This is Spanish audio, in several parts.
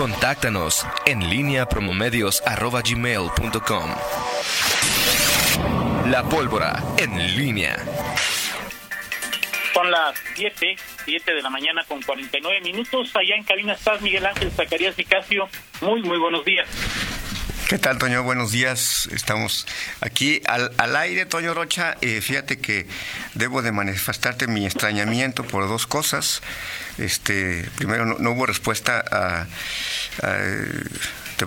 Contáctanos en línea promomedios.com. La pólvora en línea. Son las 7, 7 de la mañana con 49 minutos. Allá en cabina estás, Miguel Ángel Zacarías Casio. Muy, muy buenos días. ¿Qué tal, Toño? Buenos días. Estamos aquí al, al aire, Toño Rocha. Eh, fíjate que debo de manifestarte mi extrañamiento por dos cosas. Este, primero, no, hubo respuesta a,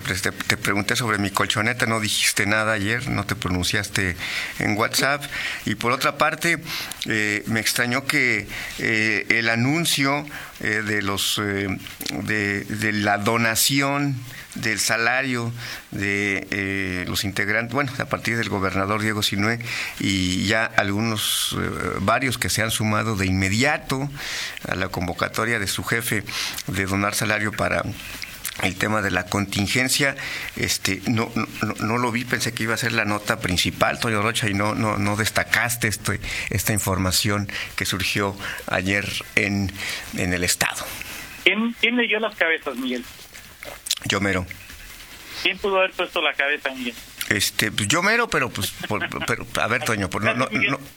te, te, pregunté sobre mi colchoneta, no dijiste nada ayer, no te pronunciaste en WhatsApp. Y por otra parte, eh, me extrañó que eh, el anuncio eh, de los de, de, la donación del salario de los integrantes, bueno, a partir del gobernador Diego Sinué y ya algunos, varios que se han sumado de inmediato a la convocatoria de su jefe de donar salario para el tema de la contingencia, este, no, no, lo vi, pensé que iba a ser la nota principal, Toyo Rocha, y no, no, no destacaste este, esta información que surgió ayer en, en el Estado. ¿Quién, ¿Quién leyó las cabezas, Miguel? Yo mero. ¿Quién pudo haber puesto la cabeza, Miguel? Este, pues yo mero, pero pues, pero, a ver, Toño, no, no,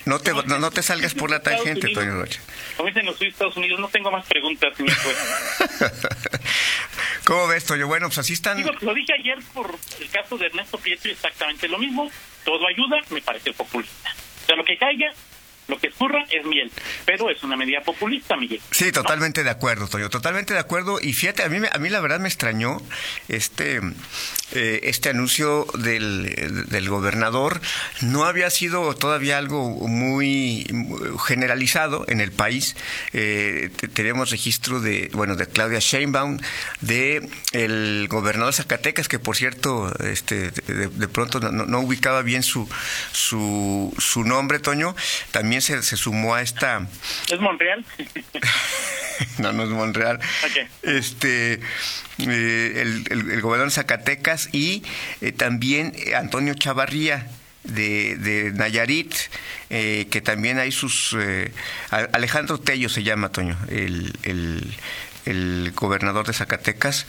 no, te, no, te salgas por la tangente, Toño Rocha. Como dicen los Estados Unidos, no tengo más preguntas, señor ¿Cómo ves, Toño? Bueno, pues así están. lo dije ayer por el caso de Ernesto Prieto, exactamente lo mismo. Todo ayuda, me parece populista. O sea, lo que caiga, lo que escurra es miel, pero es una medida populista, Miguel. Sí, totalmente de acuerdo, Toño, totalmente de acuerdo. Y fíjate, a mí, a mí la verdad me extrañó este, eh, este anuncio del, del, gobernador. No había sido todavía algo muy generalizado en el país. Eh, tenemos registro de, bueno, de Claudia Sheinbaum, de el gobernador de Zacatecas, que por cierto, este, de, pronto no, no, ubicaba bien su, su, su nombre, Toño. También se, sumó a esta... ¿Es Monreal? no, no es Monreal. Este, eh, el, gobernador de Zacatecas y eh, también Antonio Chavarría. De, de Nayarit, eh, que también hay sus... Alejandro Tello se llama, Toño, el, el gobernador de Zacatecas,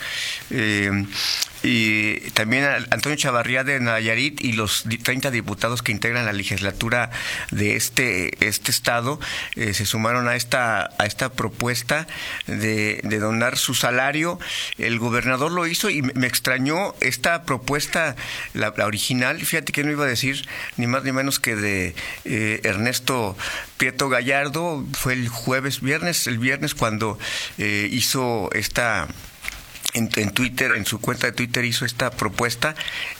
y también Antonio Chavarría de Nayarit y los 30 diputados que integran la legislatura de este, este estado eh, se sumaron a esta, a esta propuesta de, donar su salario. El gobernador lo hizo y me extrañó esta propuesta, la, original, fíjate que no iba a decir ni más ni menos que de eh, Ernesto Prieto Gallardo, fue el jueves, viernes, el viernes cuando hizo hizo esta en, Twitter, en su cuenta de Twitter hizo esta propuesta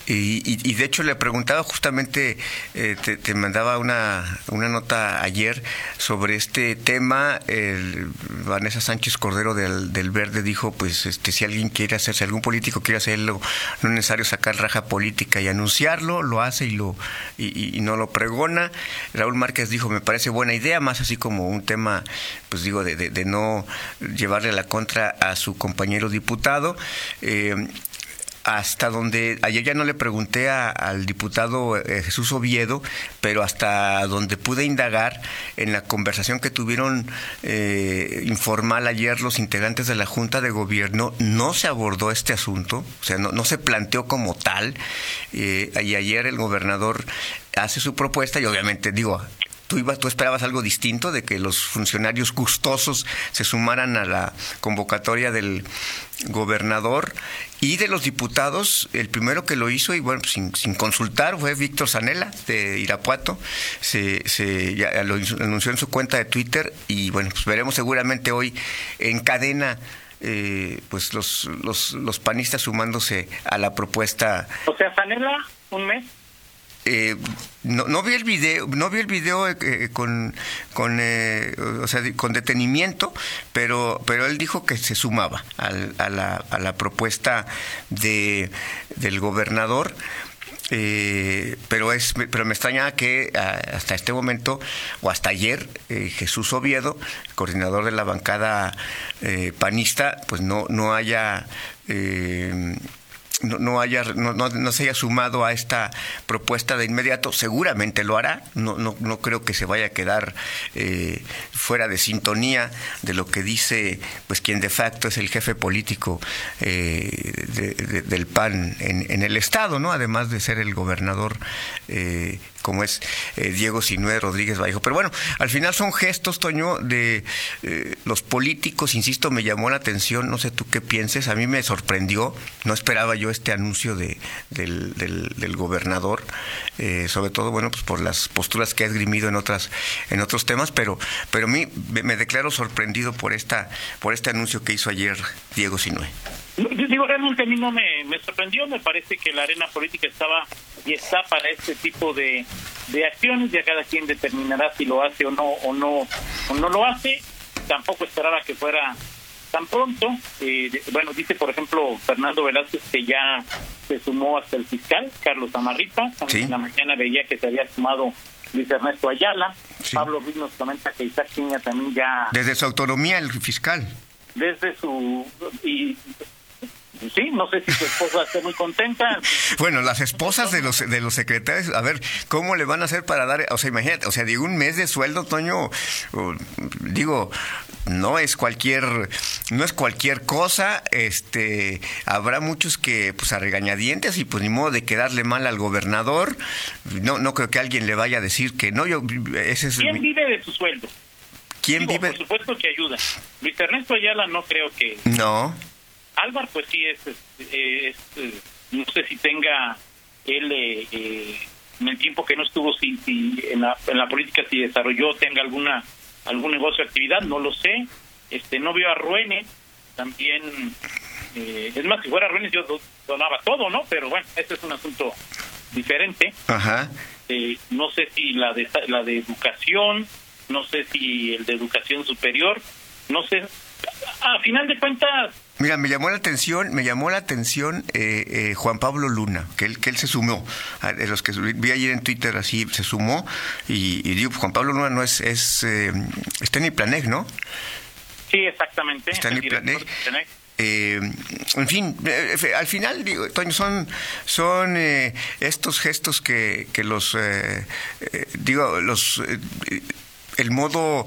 y, de hecho le preguntaba justamente, eh, te, mandaba una, una nota ayer sobre este tema. El, Vanessa Sánchez Cordero del, del Verde dijo, pues este, si alguien quiere hacerse, algún político quiere hacerlo, no es necesario sacar raja política y anunciarlo, lo hace y, lo, y, no lo pregona. Raúl Márquez dijo, me parece buena idea, más así como un tema, pues digo, de, de, de no llevarle la contra a su compañero diputado. Eh, hasta donde, ayer ya no le pregunté al diputado eh, Jesús Oviedo, pero hasta donde pude indagar en la conversación que tuvieron eh, informal ayer los integrantes de la Junta de Gobierno, no se abordó este asunto, o sea, no, se planteó como tal, y ayer el gobernador hace su propuesta y obviamente digo, tú ibas, tú esperabas algo distinto de que los funcionarios gustosos se sumaran a la convocatoria del gobernador y de los diputados, el primero que lo hizo, y bueno, sin, consultar, fue Víctor Zanella de Irapuato. Se, se ya lo anunció en su cuenta de Twitter y bueno, pues veremos seguramente hoy en cadena. Eh, pues los, los, los panistas sumándose a la propuesta. O sea, Zanella, un mes eh, no, vi el video, no vi el video eh, eh, con, con, o sea, con detenimiento, pero, pero él dijo que se sumaba a, la, a la propuesta de, del gobernador. pero es pero me extraña que hasta este momento o hasta ayer Jesús Oviedo coordinador de la bancada panista pues no no haya no, haya no, no, se haya sumado a esta propuesta de inmediato seguramente lo hará. No creo que se vaya a quedar eh, fuera de sintonía de lo que dice pues quien de facto es el jefe político eh, del PAN en, en, el estado no además de ser el gobernador eh, como es eh, Diego Sinue Rodríguez Vallejo. Pero bueno, al final son gestos, Toño, de eh, los políticos, insisto, me llamó la atención, no sé tú qué pienses, a mí me sorprendió, no esperaba yo este anuncio de, del, gobernador, eh, sobre todo, bueno, pues por las posturas que ha esgrimido en otras en otros temas, pero pero a mí me declaro sorprendido por esta por este anuncio que hizo ayer Diego Sinue. Digo, realmente a mí no me, me sorprendió, me parece que la arena política estaba y está para este tipo de, de acciones, ya cada quien determinará si lo hace o no, o no, o no lo hace, tampoco esperaba que fuera tan pronto, eh, bueno, dice por ejemplo Fernando Velázquez que ya se sumó hasta el fiscal, Carlos Amarripa, en la mañana veía que se había sumado Luis Ernesto Ayala, Pablo Ruiz nos comenta que Isaac Piña también ya... Desde su autonomía el fiscal. Desde su... y sí, no sé si su esposa esté muy contenta. Bueno, las esposas de los de los secretarios, a ver, ¿cómo le van a hacer para dar, o sea, imagínate, o sea, digo, un mes de sueldo, Toño, digo, no es cualquier no es cualquier cosa, este, habrá muchos que pues a regañadientes y pues ni modo de quedarle mal al gobernador. No no creo que alguien le vaya a decir que no, yo ese es ¿Quién vive de su sueldo? ¿Quién vive? Por supuesto que ayuda. Luis Ernesto Ayala no creo que No. Álvaro, pues sí, es, eh, no sé si tenga él, eh, eh, en el tiempo que no estuvo si, en, la, en la política, si desarrolló, tenga alguna algún negocio de actividad, no lo sé. este No veo a Ruene, también, es más, si fuera Ruene yo donaba todo, ¿no? Pero bueno, este es un asunto diferente. Ajá. no sé si la de, la de educación, no sé si el de educación superior, no sé. A final de cuentas, Mira, me llamó la atención, me llamó la atención eh, eh, Juan Pablo Luna, que él, que él se sumó, de los que vi ayer en Twitter así, se sumó, y, digo, Juan Pablo Luna no es, es eh, está en Iplanec, ¿no? Sí, exactamente. Está en. Eh, en fin, al final, digo, Toño, son, son estos gestos que, que los, digo, los el modo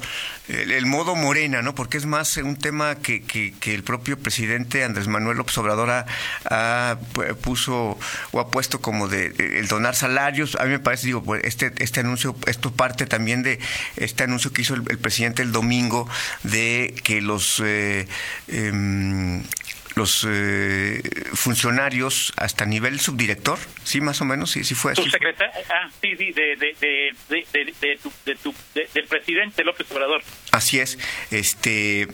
el, modo morena, ¿no? Porque es más un tema que, que, el propio presidente Andrés Manuel López Obrador ha, puso o ha puesto como de, el donar salarios. A mí me parece, digo, pues este, este anuncio, esto parte también de este anuncio que hizo el, presidente el domingo de que los eh, em, los eh, funcionarios hasta nivel subdirector, sí, más o menos, sí, sí fue así. Ah, sí, sí, de, de, de, del presidente López Obrador. Así es, este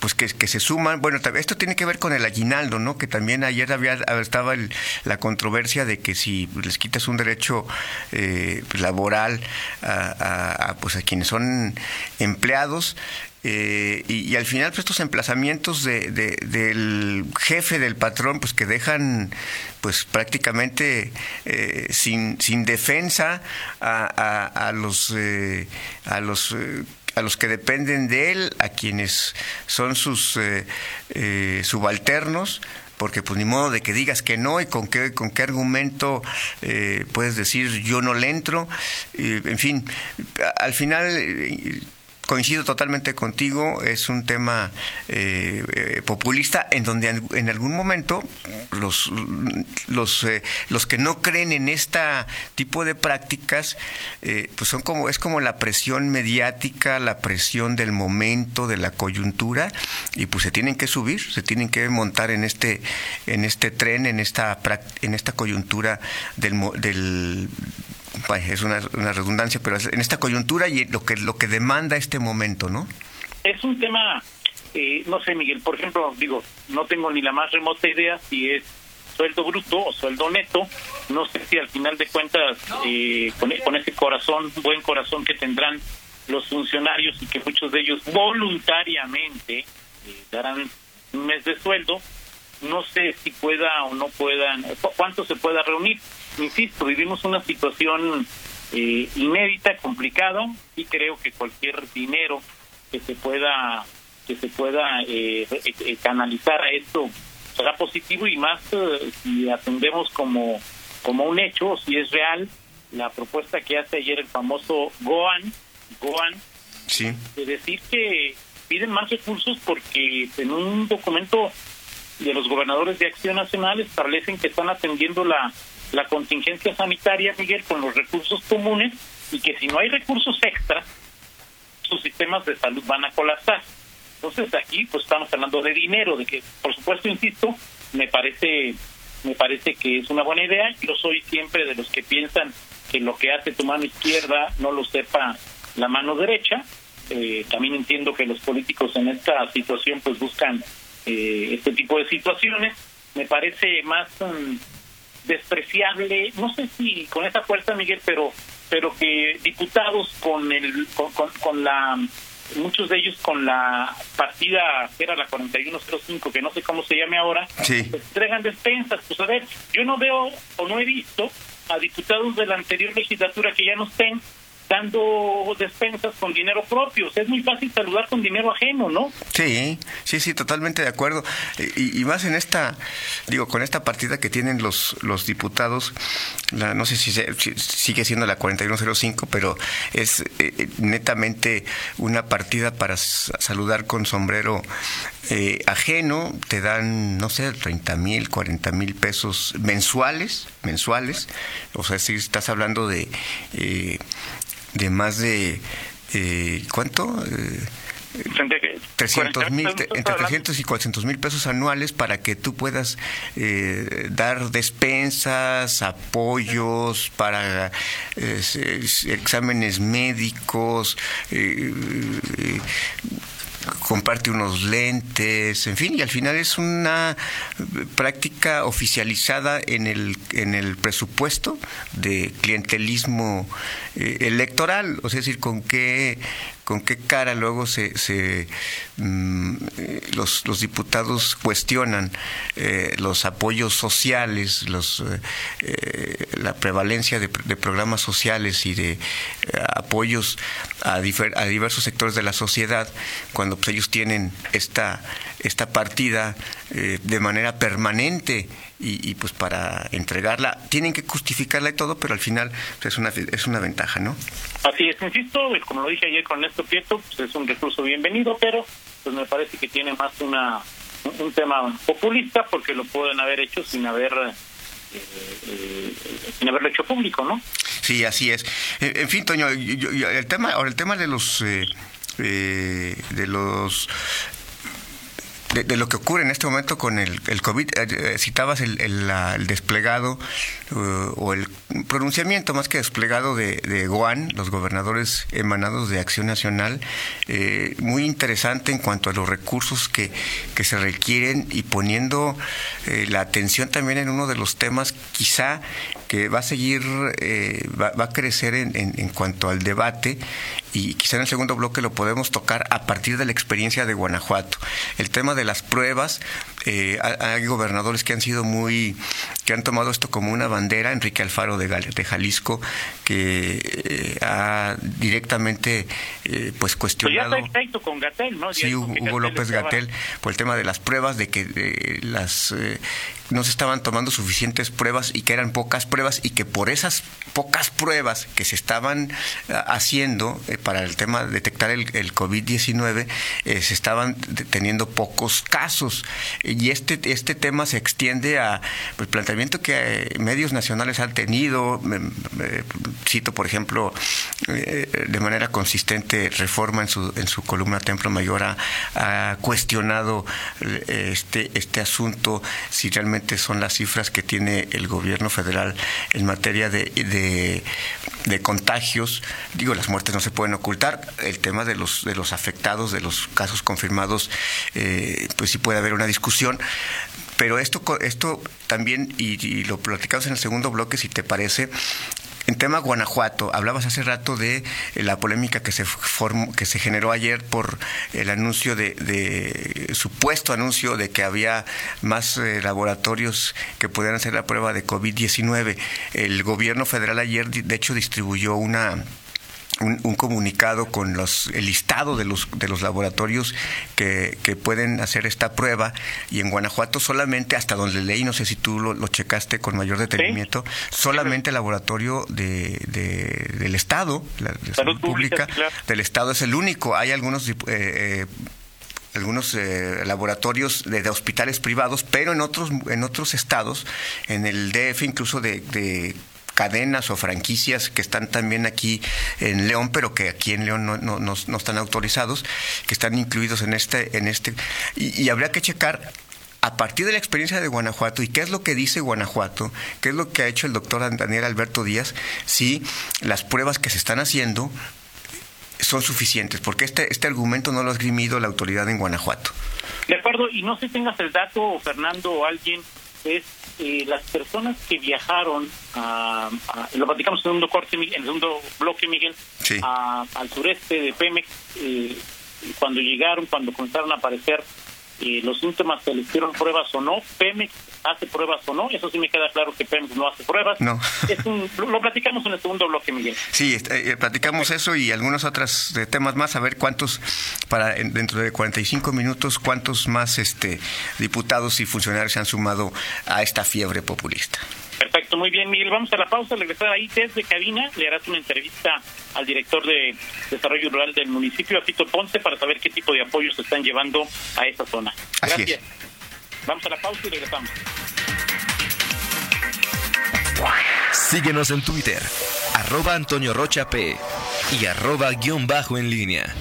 pues que, que, se suman. Bueno, esto tiene que ver con el aguinaldo, ¿no? Que también ayer había estaba la controversia de que si les quitas un derecho eh, laboral a, a, pues a quienes son empleados, eh, y, al final pues, estos emplazamientos de, del jefe del patrón pues que dejan pues prácticamente eh, sin, sin defensa a, a, los eh, a los a los que dependen de él a quienes son sus subalternos porque pues ni modo de que digas que no y con qué con qué argumento puedes decir yo no le entro en fin al final coincido totalmente contigo, es un tema eh, eh, populista en donde en algún momento los los eh, los que no creen en este tipo de prácticas pues son como es como la presión mediática, la presión del momento, de la coyuntura y pues se tienen que subir, se tienen que montar en este en este tren, en esta en esta coyuntura del, del es una, redundancia, pero en esta coyuntura y lo que, lo que demanda este momento, ¿no? Es un tema, eh, no sé, Miguel, por ejemplo, digo, no tengo ni la más remota idea si es sueldo bruto o sueldo neto, no sé si al final de cuentas, eh, con, con ese corazón, buen corazón que tendrán los funcionarios y que muchos de ellos voluntariamente eh, darán un mes de sueldo, no sé si pueda o no puedan, cuánto se pueda reunir insisto, vivimos una situación eh, inédita, complicada, y creo que cualquier dinero que se pueda que se pueda eh, eh, canalizar a esto será positivo y más eh, si atendemos como, como un hecho, si es real, la propuesta que hace ayer el famoso Goan, Goan, sí. de decir que piden más recursos porque en un documento de los gobernadores de Acción Nacional establecen que están atendiendo la, la contingencia sanitaria, Miguel, con los recursos comunes y que si no hay recursos extras, sus sistemas de salud van a colapsar. Entonces aquí pues estamos hablando de dinero, de que por supuesto, insisto, me parece me parece que es una buena idea. Yo soy siempre de los que piensan que lo que hace tu mano izquierda no lo sepa la mano derecha. Eh, también entiendo que los políticos en esta situación pues buscan eh, este tipo de situaciones. Me parece más mm, despreciable, no sé si con esa fuerza, Miguel, pero pero que diputados con el con, con, la muchos de ellos con la partida que era la 4105 que no sé cómo se llame ahora sí. pues, entregan despensas pues a ver yo no veo o no he visto a diputados de la anterior legislatura que ya no estén dando despensas con dinero propio. es muy fácil saludar con dinero ajeno, ¿no? Sí, sí, sí, totalmente de acuerdo. Y, más en esta, digo, con esta partida que tienen los, los diputados, la, no sé si, sigue siendo la 4105, pero es eh, netamente una partida para saludar con sombrero eh, ajeno, te dan, no sé, 30 mil, 40 mil pesos mensuales, mensuales. O sea, si estás hablando de... Eh, de más de, eh, ¿cuánto? Eh, 300 mil, entre 300 y 400 mil pesos anuales para que tú puedas eh, dar despensas, apoyos para eh, exámenes médicos, eh, comparte unos lentes, en fin, y al final es una práctica oficializada en el, en el presupuesto de clientelismo eh, electoral, o sea, es decir, con qué con qué cara luego se, se mm, los, los, diputados cuestionan eh, los apoyos sociales, los, eh, la prevalencia de, programas sociales y de apoyos a, a, diversos sectores de la sociedad, cuando pues, ellos tienen esta, esta partida de manera permanente y, pues para entregarla tienen que justificarla y todo, pero al final pues, es una es una ventaja, ¿no? Así es, insisto, como lo dije ayer con Néstor Prieto, pues es un recurso bienvenido, pero pues me parece que tiene más una un tema populista porque lo pueden haber hecho sin haber eh, eh, sin haberlo hecho público, ¿no? Sí, así es. En fin, Toño, el tema, ahora el tema de los eh, de los de, lo que ocurre en este momento con el, el COVID. Eh, eh, citabas el, el, desplegado uh, o el pronunciamiento más que desplegado de, de Guan, los gobernadores emanados de Acción Nacional, eh, muy interesante en cuanto a los recursos que, que se requieren y poniendo la atención también en uno de los temas quizá que va a seguir, va, va, a crecer en, en, en cuanto al debate y quizá en el segundo bloque lo podemos tocar a partir de la experiencia de Guanajuato. El tema de las pruebas, eh, hay gobernadores que han sido muy, que han tomado esto como una bandera, Enrique Alfaro de, de Jalisco, que eh, ha directamente eh, pues cuestionado... Pues ya está con Gatel, ¿no? sí, Hugo López Gatel, por el tema de las pruebas, de que las no se estaban tomando suficientes pruebas y que eran pocas pruebas y que por esas pocas pruebas que se estaban haciendo para el tema de detectar el, el COVID-19, se estaban teniendo pocos casos. Y este, este tema se extiende a pues, planteamiento que eh, medios nacionales han tenido, cito por ejemplo eh, de manera consistente Reforma en su, en su columna Templo Mayor ha, cuestionado eh, este, este asunto, si realmente son las cifras que tiene el gobierno federal en materia de, de contagios. Digo, las muertes no se pueden ocultar, el tema de los, de los afectados, de los casos confirmados, pues sí puede haber una discusión pero esto, esto también, y, lo platicamos en el segundo bloque, si te parece, en tema Guanajuato, hablabas hace rato de eh, la polémica que se formó, que se generó ayer por el anuncio de, supuesto anuncio de que había más eh, laboratorios que pudieran hacer la prueba de COVID-19. El gobierno federal ayer, de hecho, distribuyó una un, comunicado con los, el listado de los, de los laboratorios que, pueden hacer esta prueba. Y en Guanajuato solamente, hasta donde leí, no sé si tú lo, checaste con mayor detenimiento, solamente el laboratorio de, del Estado, la salud, pública, del Estado es el único. Hay algunos... Eh, eh, algunos eh, laboratorios de, hospitales privados, pero en otros en otros estados, en el DF incluso de cadenas o franquicias que están también aquí en León, pero que aquí en León no, no, no, están autorizados, que están incluidos en este, en este, y, habría que checar a partir de la experiencia de Guanajuato y qué es lo que dice Guanajuato, qué es lo que ha hecho el doctor Daniel Alberto Díaz, si las pruebas que se están haciendo son suficientes, porque este, este argumento no lo ha esgrimido la autoridad en Guanajuato. De acuerdo, y no sé si tengas el dato, Fernando, o alguien, es eh, las personas que viajaron, a, lo platicamos en el segundo, corte, en el segundo bloque, Miguel, al sureste de Pemex, eh, cuando llegaron, cuando comenzaron a aparecer eh, los síntomas, se les hicieron pruebas o no, Pemex hace pruebas o no, eso sí me queda claro que Pemex no hace pruebas. No. lo, platicamos en el segundo bloque, Miguel. Sí, este, platicamos eso y algunos otros temas más, a ver cuántos, para dentro de 45 minutos, cuántos más este diputados y funcionarios se han sumado a esta fiebre populista. Perfecto, muy bien, Miguel. Vamos a la pausa, regresar ahí desde cabina. Le harás una entrevista al director de Desarrollo Rural del municipio, a Tito Ponce, para saber qué tipo de apoyos se están llevando a esa zona. Gracias. Vamos a la pausa y regresamos. Síguenos en Twitter, arroba Antonio Rocha P y arroba guion bajo en línea.